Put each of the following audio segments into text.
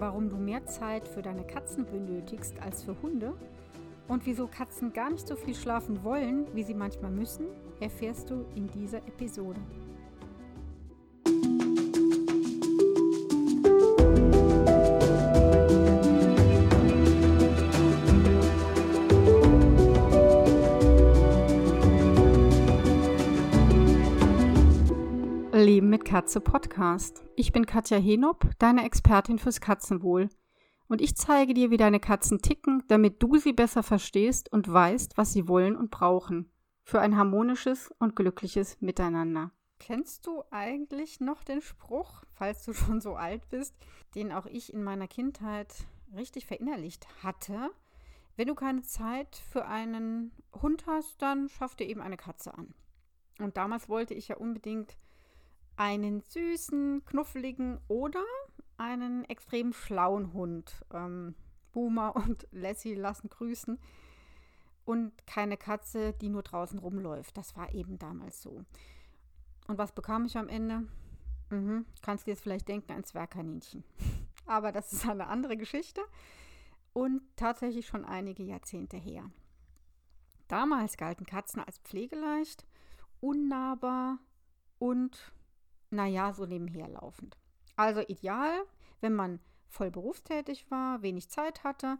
warum du mehr Zeit für deine Katzen benötigst als für Hunde und wieso Katzen gar nicht so viel schlafen wollen, wie sie manchmal müssen, erfährst du in dieser Episode. Katze Podcast. Ich bin Katja Henop, deine Expertin fürs Katzenwohl. Und ich zeige dir, wie deine Katzen ticken, damit du sie besser verstehst und weißt, was sie wollen und brauchen. Für ein harmonisches und glückliches Miteinander. Kennst du eigentlich noch den Spruch, falls du schon so alt bist, den auch ich in meiner Kindheit richtig verinnerlicht hatte? Wenn du keine Zeit für einen Hund hast, dann schaff dir eben eine Katze an. Und damals wollte ich ja unbedingt einen süßen, knuffeligen oder einen extrem schlauen Hund. Ähm, Boomer und Lassie lassen grüßen. Und keine Katze, die nur draußen rumläuft. Das war eben damals so. Und was bekam ich am Ende? Mhm, kannst du jetzt vielleicht denken, ein Zwergkaninchen. Aber das ist eine andere Geschichte. Und tatsächlich schon einige Jahrzehnte her. Damals galten Katzen als pflegeleicht, unnahbar und naja, so nebenher laufend. Also ideal, wenn man voll berufstätig war, wenig Zeit hatte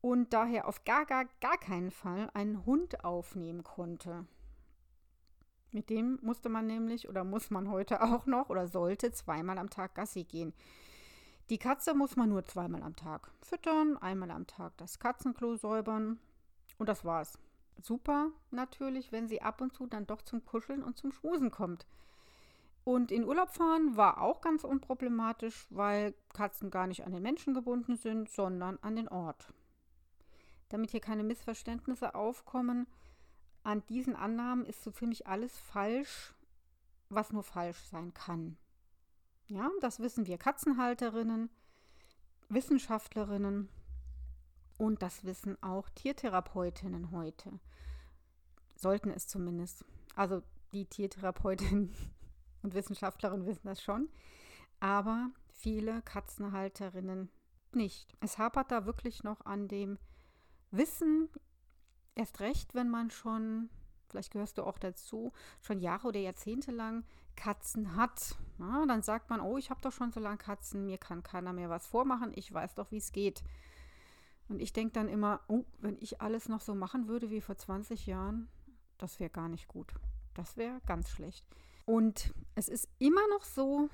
und daher auf gar, gar, gar keinen Fall einen Hund aufnehmen konnte. Mit dem musste man nämlich oder muss man heute auch noch oder sollte zweimal am Tag Gassi gehen. Die Katze muss man nur zweimal am Tag füttern, einmal am Tag das Katzenklo säubern und das war's. Super natürlich, wenn sie ab und zu dann doch zum Kuscheln und zum Schmusen kommt. Und in Urlaub fahren war auch ganz unproblematisch, weil Katzen gar nicht an den Menschen gebunden sind, sondern an den Ort. Damit hier keine Missverständnisse aufkommen, an diesen Annahmen ist so ziemlich alles falsch, was nur falsch sein kann. Ja, das wissen wir Katzenhalterinnen, Wissenschaftlerinnen und das wissen auch Tiertherapeutinnen heute. Sollten es zumindest. Also die Tiertherapeutin und Wissenschaftlerinnen wissen das schon, aber viele Katzenhalterinnen nicht. Es hapert da wirklich noch an dem Wissen, erst recht, wenn man schon, vielleicht gehörst du auch dazu, schon Jahre oder Jahrzehnte lang Katzen hat. Ja, dann sagt man, oh, ich habe doch schon so lange Katzen, mir kann keiner mehr was vormachen, ich weiß doch, wie es geht. Und ich denke dann immer, oh, wenn ich alles noch so machen würde wie vor 20 Jahren, das wäre gar nicht gut. Das wäre ganz schlecht. Und es ist immer noch so,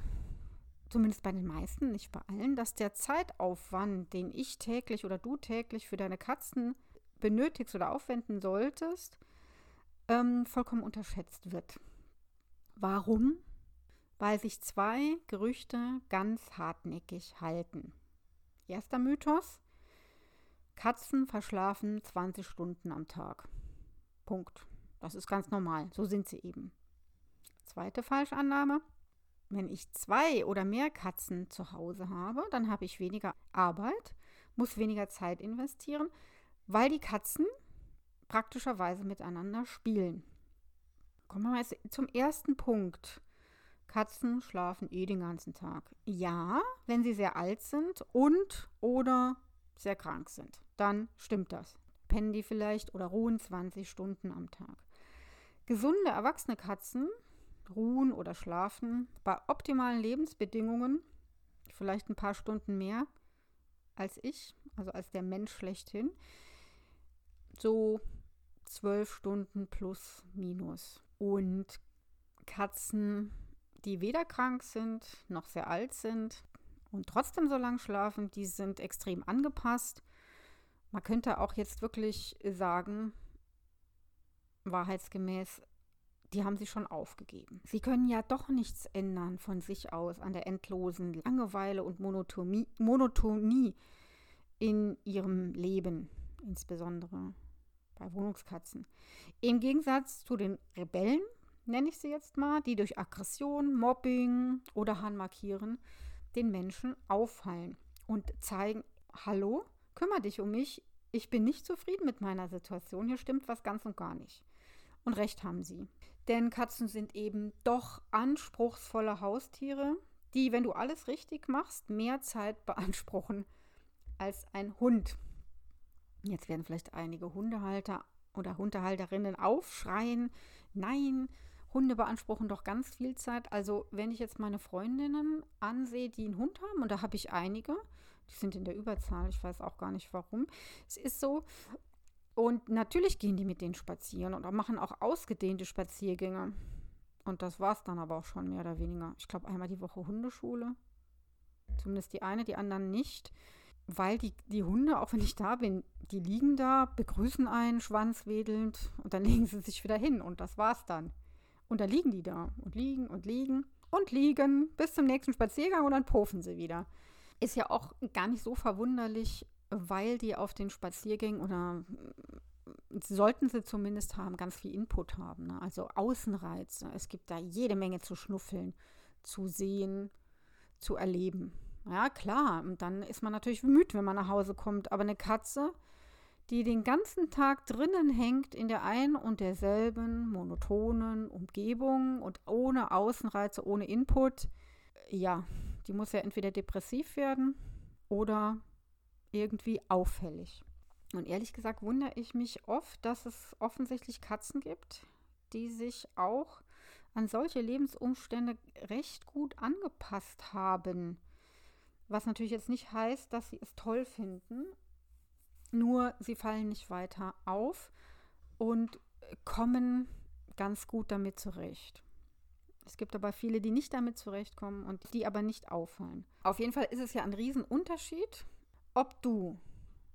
zumindest bei den meisten, nicht bei allen, dass der Zeitaufwand, den ich täglich oder du täglich für deine Katzen benötigst oder aufwenden solltest, ähm, vollkommen unterschätzt wird. Warum? Weil sich zwei Gerüchte ganz hartnäckig halten. Erster Mythos. Katzen verschlafen 20 Stunden am Tag. Punkt. Das ist ganz normal. So sind sie eben. Zweite Falschannahme. Wenn ich zwei oder mehr Katzen zu Hause habe, dann habe ich weniger Arbeit, muss weniger Zeit investieren, weil die Katzen praktischerweise miteinander spielen. Kommen wir mal zum ersten Punkt. Katzen schlafen eh den ganzen Tag. Ja, wenn sie sehr alt sind und oder sehr krank sind, dann stimmt das. Pennen die vielleicht oder ruhen 20 Stunden am Tag. Gesunde erwachsene Katzen ruhen oder schlafen bei optimalen Lebensbedingungen vielleicht ein paar Stunden mehr als ich, also als der Mensch schlechthin. So zwölf Stunden plus minus. Und Katzen, die weder krank sind noch sehr alt sind und trotzdem so lang schlafen, die sind extrem angepasst. Man könnte auch jetzt wirklich sagen, wahrheitsgemäß, die haben sie schon aufgegeben. Sie können ja doch nichts ändern von sich aus an der endlosen Langeweile und Monotonie, Monotonie in ihrem Leben, insbesondere bei Wohnungskatzen. Im Gegensatz zu den Rebellen, nenne ich sie jetzt mal, die durch Aggression, Mobbing oder Handmarkieren den Menschen auffallen und zeigen, hallo, kümmere dich um mich, ich bin nicht zufrieden mit meiner Situation, hier stimmt was ganz und gar nicht. Und recht haben sie. Denn Katzen sind eben doch anspruchsvolle Haustiere, die, wenn du alles richtig machst, mehr Zeit beanspruchen als ein Hund. Jetzt werden vielleicht einige Hundehalter oder Hundehalterinnen aufschreien. Nein, Hunde beanspruchen doch ganz viel Zeit. Also wenn ich jetzt meine Freundinnen ansehe, die einen Hund haben, und da habe ich einige, die sind in der Überzahl, ich weiß auch gar nicht warum. Es ist so, und natürlich gehen die mit denen spazieren und machen auch ausgedehnte Spaziergänge. Und das war es dann aber auch schon mehr oder weniger. Ich glaube, einmal die Woche Hundeschule. Zumindest die eine, die anderen nicht. Weil die, die Hunde, auch wenn ich da bin, die liegen da, begrüßen einen, schwanzwedelnd und dann legen sie sich wieder hin und das war's dann. Und dann liegen die da und liegen und liegen und liegen bis zum nächsten Spaziergang und dann pofen sie wieder. Ist ja auch gar nicht so verwunderlich, weil die auf den Spaziergängen oder sollten sie zumindest haben, ganz viel Input haben. Ne? Also Außenreize. Es gibt da jede Menge zu schnuffeln, zu sehen, zu erleben. Ja, klar. Und dann ist man natürlich müde, wenn man nach Hause kommt. Aber eine Katze, die den ganzen Tag drinnen hängt in der einen und derselben monotonen Umgebung und ohne Außenreize, ohne Input, ja, die muss ja entweder depressiv werden oder irgendwie auffällig. Und ehrlich gesagt wundere ich mich oft, dass es offensichtlich Katzen gibt, die sich auch an solche Lebensumstände recht gut angepasst haben. Was natürlich jetzt nicht heißt, dass sie es toll finden, nur sie fallen nicht weiter auf und kommen ganz gut damit zurecht. Es gibt aber viele, die nicht damit zurechtkommen und die aber nicht auffallen. Auf jeden Fall ist es ja ein Riesenunterschied, ob du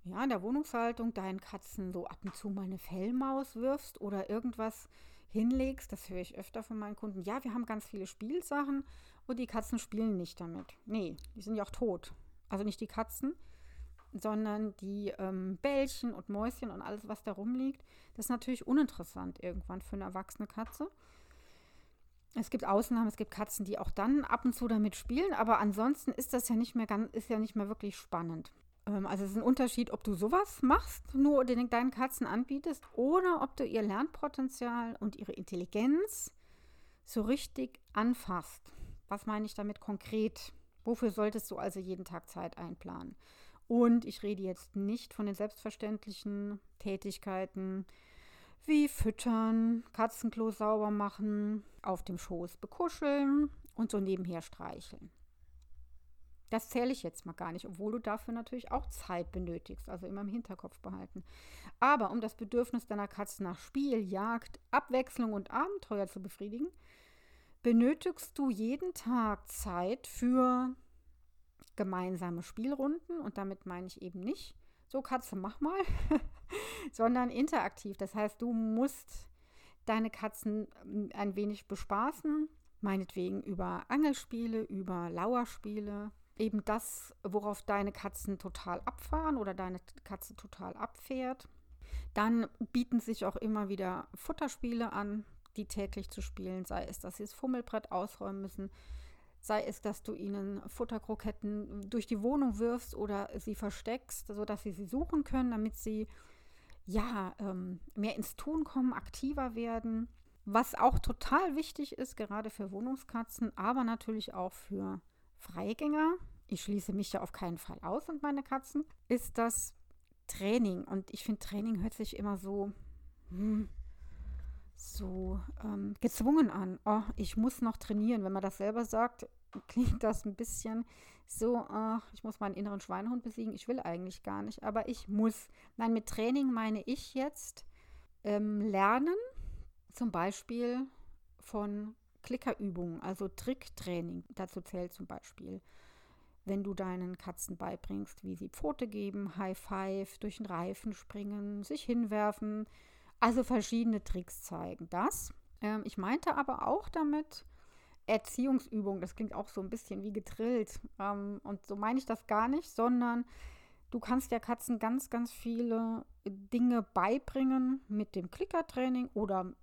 ja, in der Wohnungshaltung deinen Katzen so ab und zu mal eine Fellmaus wirfst oder irgendwas hinlegst. Das höre ich öfter von meinen Kunden. Ja, wir haben ganz viele Spielsachen und die Katzen spielen nicht damit. Nee, die sind ja auch tot. Also nicht die Katzen, sondern die ähm, Bällchen und Mäuschen und alles, was da rumliegt. Das ist natürlich uninteressant irgendwann für eine erwachsene Katze. Es gibt Ausnahmen, es gibt Katzen, die auch dann ab und zu damit spielen, aber ansonsten ist das ja nicht mehr ganz, ist ja nicht mehr wirklich spannend. Ähm, also es ist ein Unterschied, ob du sowas machst, nur den, deinen Katzen anbietest, oder ob du ihr Lernpotenzial und ihre Intelligenz so richtig anfasst. Was meine ich damit konkret? Wofür solltest du also jeden Tag Zeit einplanen? Und ich rede jetzt nicht von den selbstverständlichen Tätigkeiten wie Füttern, Katzenklo sauber machen, auf dem Schoß bekuscheln und so nebenher streicheln. Das zähle ich jetzt mal gar nicht, obwohl du dafür natürlich auch Zeit benötigst, also immer im Hinterkopf behalten. Aber um das Bedürfnis deiner Katze nach Spiel, Jagd, Abwechslung und Abenteuer zu befriedigen, benötigst du jeden Tag Zeit für gemeinsame Spielrunden und damit meine ich eben nicht, so Katze, mach mal, sondern interaktiv. Das heißt, du musst deine Katzen ähm, ein wenig bespaßen, meinetwegen über Angelspiele, über Lauerspiele, eben das, worauf deine Katzen total abfahren oder deine Katze total abfährt. Dann bieten sich auch immer wieder Futterspiele an, die täglich zu spielen, sei es, dass sie das Fummelbrett ausräumen müssen, sei es, dass du ihnen Futterkroketten durch die Wohnung wirfst oder sie versteckst, sodass sie sie suchen können, damit sie ja ähm, mehr ins Tun kommen, aktiver werden. Was auch total wichtig ist, gerade für Wohnungskatzen, aber natürlich auch für Freigänger, ich schließe mich ja auf keinen Fall aus und meine Katzen, ist das Training. Und ich finde, Training hört sich immer so, hm, so ähm, gezwungen an. Oh, ich muss noch trainieren. Wenn man das selber sagt, klingt das ein bisschen so, ach, ich muss meinen inneren Schweinehund besiegen. Ich will eigentlich gar nicht, aber ich muss. Nein, mit Training meine ich jetzt ähm, lernen, zum Beispiel von Klickerübungen, also Tricktraining. Dazu zählt zum Beispiel, wenn du deinen Katzen beibringst, wie sie Pfote geben, High Five, durch den Reifen springen, sich hinwerfen, also verschiedene Tricks zeigen. Das. Ähm, ich meinte aber auch damit Erziehungsübung. Das klingt auch so ein bisschen wie gedrillt. Ähm, und so meine ich das gar nicht, sondern du kannst der Katzen ganz, ganz viele Dinge beibringen mit dem Klickertraining oder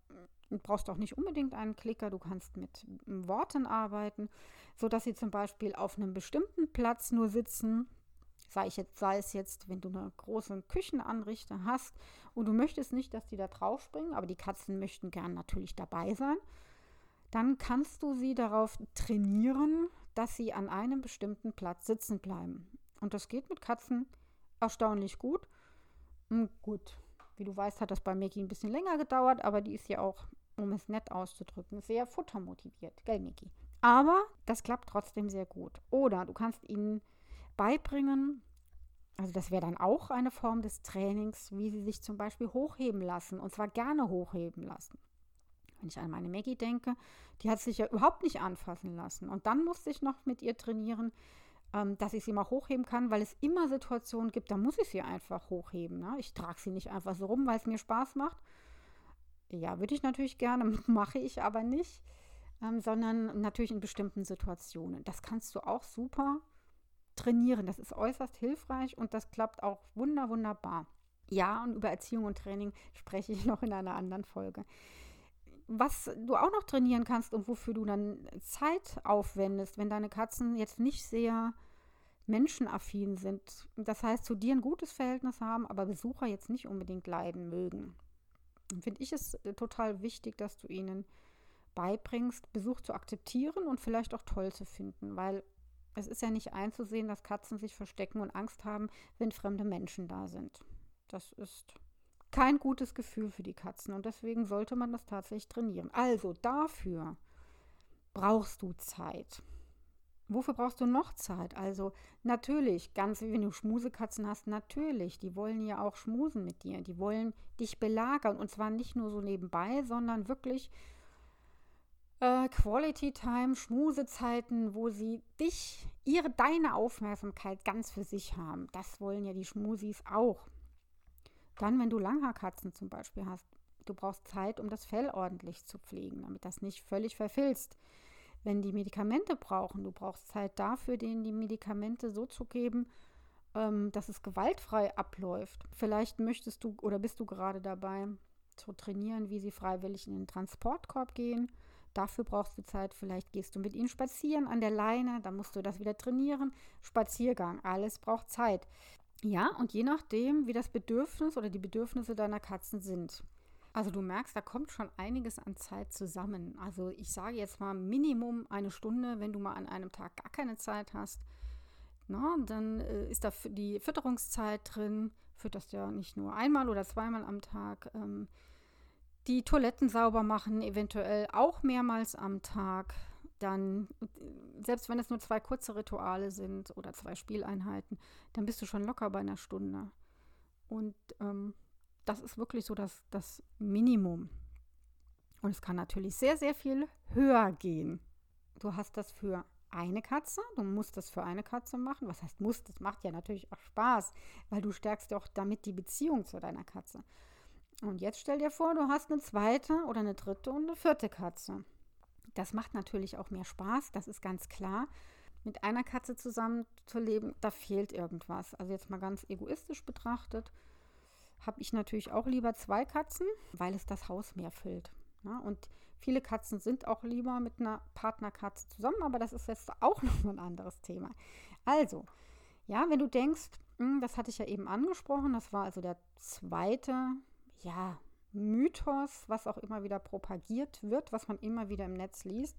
Du brauchst auch nicht unbedingt einen Klicker, du kannst mit Worten arbeiten, sodass sie zum Beispiel auf einem bestimmten Platz nur sitzen. Sei, ich jetzt, sei es jetzt, wenn du eine große Küchenanrichte hast und du möchtest nicht, dass die da drauf springen, aber die Katzen möchten gern natürlich dabei sein, dann kannst du sie darauf trainieren, dass sie an einem bestimmten Platz sitzen bleiben. Und das geht mit Katzen erstaunlich gut. Hm, gut, wie du weißt, hat das bei Mickey ein bisschen länger gedauert, aber die ist ja auch, um es nett auszudrücken, sehr futtermotiviert, gell, Mickey? Aber das klappt trotzdem sehr gut. Oder du kannst ihnen beibringen, also das wäre dann auch eine Form des Trainings, wie sie sich zum Beispiel hochheben lassen und zwar gerne hochheben lassen. Wenn ich an meine Maggie denke, die hat sich ja überhaupt nicht anfassen lassen. Und dann musste ich noch mit ihr trainieren, ähm, dass ich sie mal hochheben kann, weil es immer Situationen gibt, da muss ich sie einfach hochheben. Ne? Ich trage sie nicht einfach so rum, weil es mir Spaß macht. Ja, würde ich natürlich gerne, mache ich aber nicht, ähm, sondern natürlich in bestimmten Situationen. Das kannst du auch super trainieren. Das ist äußerst hilfreich und das klappt auch wunder, wunderbar. Ja, und über Erziehung und Training spreche ich noch in einer anderen Folge was du auch noch trainieren kannst und wofür du dann Zeit aufwendest, wenn deine Katzen jetzt nicht sehr menschenaffin sind. Das heißt, zu dir ein gutes Verhältnis haben, aber Besucher jetzt nicht unbedingt leiden mögen. Finde ich es äh, total wichtig, dass du ihnen beibringst, Besuch zu akzeptieren und vielleicht auch toll zu finden, weil es ist ja nicht einzusehen, dass Katzen sich verstecken und Angst haben, wenn fremde Menschen da sind. Das ist kein gutes Gefühl für die Katzen und deswegen sollte man das tatsächlich trainieren. Also dafür brauchst du Zeit. Wofür brauchst du noch Zeit? Also natürlich, ganz wie wenn du Schmusekatzen hast, natürlich, die wollen ja auch schmusen mit dir. Die wollen dich belagern und zwar nicht nur so nebenbei, sondern wirklich äh, Quality Time, Schmusezeiten, wo sie dich, ihre, deine Aufmerksamkeit ganz für sich haben. Das wollen ja die Schmusis auch. Dann, wenn du Langhaarkatzen zum Beispiel hast, du brauchst Zeit, um das Fell ordentlich zu pflegen, damit das nicht völlig verfilzt. Wenn die Medikamente brauchen, du brauchst Zeit dafür, denen die Medikamente so zu geben, ähm, dass es gewaltfrei abläuft. Vielleicht möchtest du oder bist du gerade dabei zu trainieren, wie sie freiwillig in den Transportkorb gehen. Dafür brauchst du Zeit. Vielleicht gehst du mit ihnen spazieren an der Leine, dann musst du das wieder trainieren. Spaziergang, alles braucht Zeit. Ja, und je nachdem, wie das Bedürfnis oder die Bedürfnisse deiner Katzen sind. Also du merkst, da kommt schon einiges an Zeit zusammen. Also ich sage jetzt mal Minimum eine Stunde, wenn du mal an einem Tag gar keine Zeit hast. Na, dann äh, ist da die Fütterungszeit drin. Fütterst ja nicht nur einmal oder zweimal am Tag. Ähm, die Toiletten sauber machen, eventuell auch mehrmals am Tag dann, selbst wenn es nur zwei kurze Rituale sind oder zwei Spieleinheiten, dann bist du schon locker bei einer Stunde. Und ähm, das ist wirklich so das, das Minimum. Und es kann natürlich sehr, sehr viel höher gehen. Du hast das für eine Katze, du musst das für eine Katze machen. Was heißt muss? Das macht ja natürlich auch Spaß, weil du stärkst auch damit die Beziehung zu deiner Katze. Und jetzt stell dir vor, du hast eine zweite oder eine dritte und eine vierte Katze. Das macht natürlich auch mehr Spaß, das ist ganz klar. Mit einer Katze zusammenzuleben, da fehlt irgendwas. Also jetzt mal ganz egoistisch betrachtet, habe ich natürlich auch lieber zwei Katzen, weil es das Haus mehr füllt. Ja, und viele Katzen sind auch lieber mit einer Partnerkatze zusammen, aber das ist jetzt auch noch ein anderes Thema. Also, ja, wenn du denkst, hm, das hatte ich ja eben angesprochen, das war also der zweite, ja, Mythos, was auch immer wieder propagiert wird, was man immer wieder im Netz liest.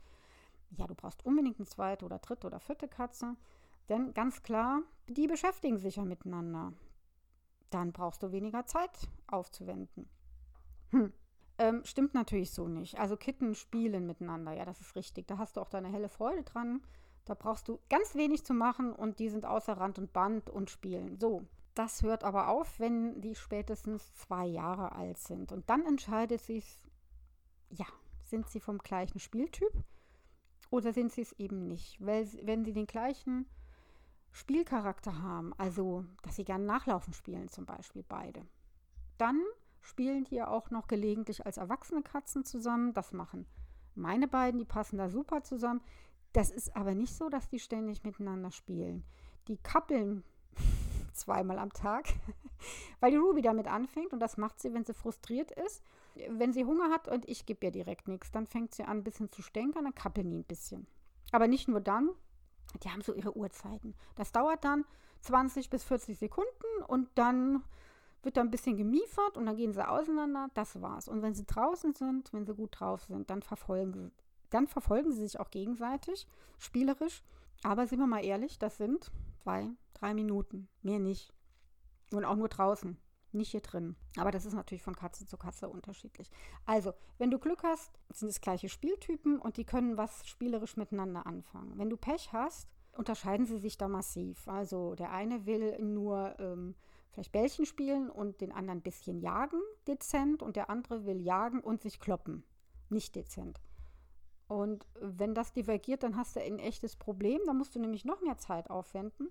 Ja, du brauchst unbedingt eine zweite oder dritte oder vierte Katze. Denn ganz klar, die beschäftigen sich ja miteinander. Dann brauchst du weniger Zeit aufzuwenden. Hm. Ähm, stimmt natürlich so nicht. Also Kitten spielen miteinander, ja, das ist richtig. Da hast du auch deine helle Freude dran. Da brauchst du ganz wenig zu machen und die sind außer Rand und Band und spielen. So, das hört aber auf, wenn die spätestens zwei Jahre alt sind. Und dann entscheidet sich, ja, sind sie vom gleichen Spieltyp oder sind sie es eben nicht? Weil, wenn sie den gleichen Spielcharakter haben, also dass sie gerne Nachlaufen spielen zum Beispiel beide, dann spielen die ja auch noch gelegentlich als erwachsene Katzen zusammen. Das machen meine beiden, die passen da super zusammen. Das ist aber nicht so, dass die ständig miteinander spielen. Die kappeln zweimal am Tag, weil die Ruby damit anfängt und das macht sie, wenn sie frustriert ist. Wenn sie Hunger hat und ich gebe ihr direkt nichts, dann fängt sie an, ein bisschen zu stänkern, dann kappeln die ein bisschen. Aber nicht nur dann, die haben so ihre Uhrzeiten. Das dauert dann 20 bis 40 Sekunden und dann wird da ein bisschen gemiefert und dann gehen sie auseinander. Das war's. Und wenn sie draußen sind, wenn sie gut drauf sind, dann verfolgen sie, dann verfolgen sie sich auch gegenseitig, spielerisch. Aber sind wir mal ehrlich, das sind zwei, drei Minuten, mehr nicht. Und auch nur draußen, nicht hier drin. Aber das ist natürlich von Katze zu Katze unterschiedlich. Also, wenn du Glück hast, sind es gleiche Spieltypen und die können was spielerisch miteinander anfangen. Wenn du Pech hast, unterscheiden sie sich da massiv. Also der eine will nur ähm, vielleicht Bällchen spielen und den anderen ein bisschen jagen, dezent, und der andere will jagen und sich kloppen, nicht dezent. Und wenn das divergiert, dann hast du ein echtes Problem. Da musst du nämlich noch mehr Zeit aufwenden,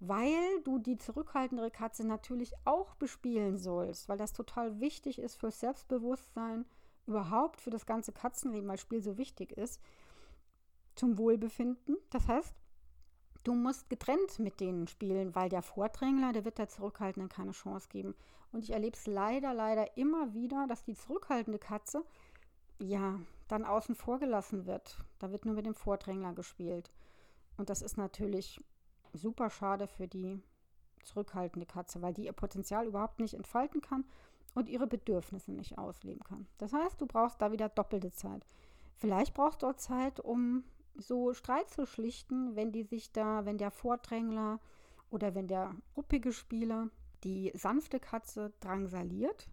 weil du die zurückhaltendere Katze natürlich auch bespielen sollst, weil das total wichtig ist fürs Selbstbewusstsein, überhaupt für das ganze Katzenleben, weil Spiel so wichtig ist, zum Wohlbefinden. Das heißt, du musst getrennt mit denen spielen, weil der Vordrängler, der wird der Zurückhaltenden keine Chance geben. Und ich erlebe es leider, leider immer wieder, dass die zurückhaltende Katze, ja, dann außen vor gelassen wird. Da wird nur mit dem Vordrängler gespielt. Und das ist natürlich super schade für die zurückhaltende Katze, weil die ihr Potenzial überhaupt nicht entfalten kann und ihre Bedürfnisse nicht ausleben kann. Das heißt, du brauchst da wieder doppelte Zeit. Vielleicht brauchst du auch Zeit, um so Streit zu schlichten, wenn die sich da, wenn der Vordrängler oder wenn der ruppige Spieler die sanfte Katze drangsaliert.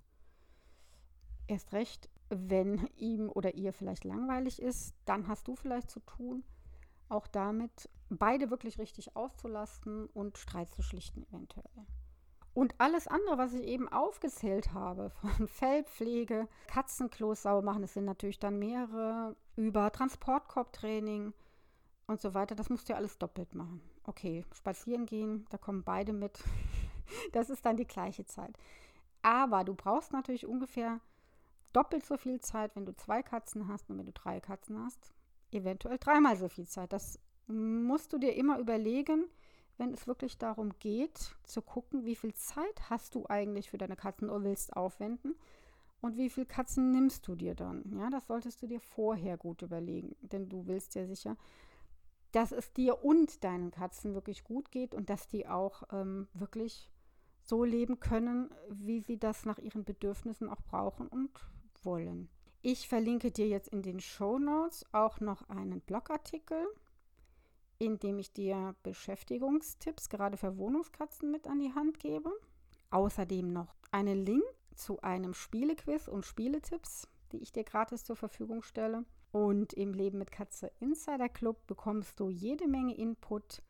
Erst recht, wenn ihm oder ihr vielleicht langweilig ist, dann hast du vielleicht zu tun, auch damit beide wirklich richtig auszulasten und Streit zu schlichten eventuell. Und alles andere, was ich eben aufgezählt habe, von Fellpflege, Katzenklos sauber machen, das sind natürlich dann mehrere, über Transportkorbtraining und so weiter, das musst du ja alles doppelt machen. Okay, spazieren gehen, da kommen beide mit. Das ist dann die gleiche Zeit. Aber du brauchst natürlich ungefähr doppelt so viel Zeit, wenn du zwei Katzen hast und wenn du drei Katzen hast. Eventuell dreimal so viel Zeit. Das musst du dir immer überlegen, wenn es wirklich darum geht, zu gucken, wie viel Zeit hast du eigentlich für deine Katzen oder willst aufwenden und wie viele Katzen nimmst du dir dann. Ja, das solltest du dir vorher gut überlegen, denn du willst ja sicher, dass es dir und deinen Katzen wirklich gut geht und dass die auch ähm, wirklich so leben können, wie sie das nach ihren Bedürfnissen auch brauchen und wollen. Ich verlinke dir jetzt in den Show Notes auch noch einen Blogartikel, in dem ich dir Beschäftigungstipps gerade für Wohnungskatzen mit an die Hand gebe. Außerdem noch einen Link zu einem Spielequiz und Spieletipps, die ich dir gratis zur Verfügung stelle. Und im Leben mit Katze Insider Club bekommst du jede Menge Input,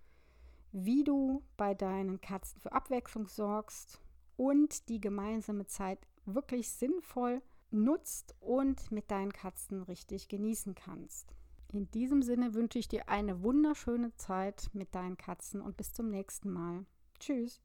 wie du bei deinen Katzen für Abwechslung sorgst und die gemeinsame Zeit wirklich sinnvoll nutzt und mit deinen Katzen richtig genießen kannst. In diesem Sinne wünsche ich dir eine wunderschöne Zeit mit deinen Katzen und bis zum nächsten Mal. Tschüss.